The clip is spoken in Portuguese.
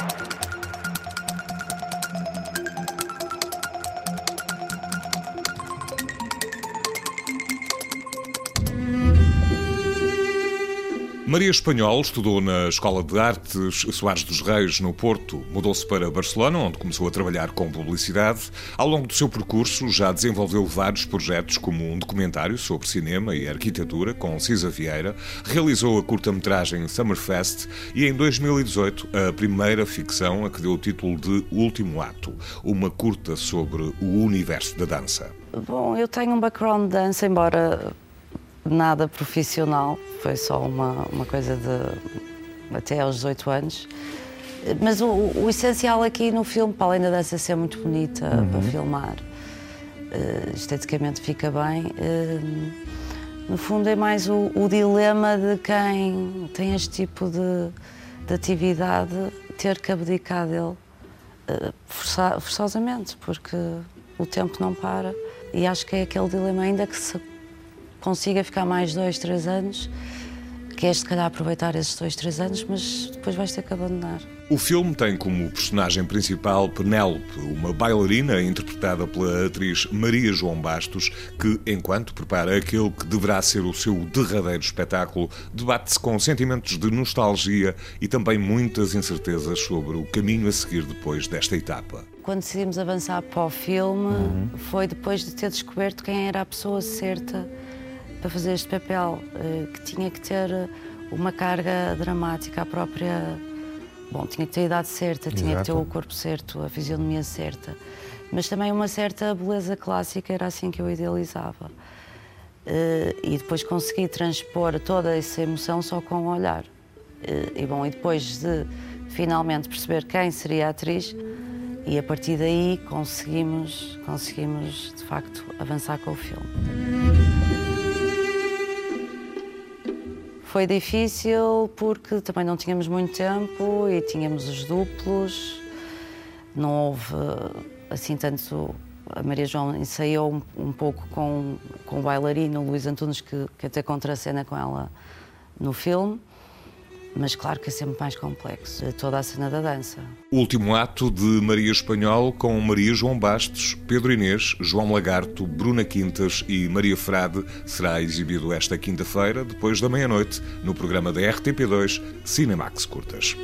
Thank you. Maria Espanhol estudou na Escola de Artes Soares dos Reis, no Porto. Mudou-se para Barcelona, onde começou a trabalhar com publicidade. Ao longo do seu percurso, já desenvolveu vários projetos, como um documentário sobre cinema e arquitetura, com Cisa Vieira. Realizou a curta-metragem Summerfest e, em 2018, a primeira ficção a que deu o título de Último Ato, uma curta sobre o universo da dança. Bom, eu tenho um background de dança, embora nada profissional, foi só uma, uma coisa de até aos 18 anos. Mas o, o essencial aqui no filme, para além da dança ser muito bonita uhum. para filmar, uh, esteticamente fica bem, uh, no fundo é mais o, o, dilema de quem tem este tipo de, de atividade ter que abdicar dele uh, força, forçosamente, porque o tempo não para. E acho que é aquele dilema ainda que se consiga ficar mais dois, três anos, queres se calhar aproveitar esses dois, três anos, mas depois vais ter que abandonar. O filme tem como personagem principal Penélope, uma bailarina interpretada pela atriz Maria João Bastos, que, enquanto prepara aquele que deverá ser o seu derradeiro espetáculo, debate-se com sentimentos de nostalgia e também muitas incertezas sobre o caminho a seguir depois desta etapa. Quando decidimos avançar para o filme, uhum. foi depois de ter descoberto quem era a pessoa certa para fazer este papel, eh, que tinha que ter uma carga dramática, a própria. Bom, tinha que ter a idade certa, Exato. tinha que ter o corpo certo, a fisionomia certa, mas também uma certa beleza clássica, era assim que eu idealizava. Eh, e depois consegui transpor toda essa emoção só com o olhar. Eh, e bom, e depois de finalmente perceber quem seria a atriz, e a partir daí conseguimos, conseguimos de facto avançar com o filme. Foi difícil porque também não tínhamos muito tempo e tínhamos os duplos. Não houve assim tanto. A Maria João ensaiou um, um pouco com, com o bailarino Luís Antunes, que, que até cena com ela no filme mas claro que é sempre mais complexo, toda a cena da dança. Último ato de Maria Espanhol com Maria João Bastos, Pedro Inês, João Lagarto, Bruna Quintas e Maria Frade será exibido esta quinta-feira, depois da meia-noite, no programa da RTP2 Cinemax Curtas.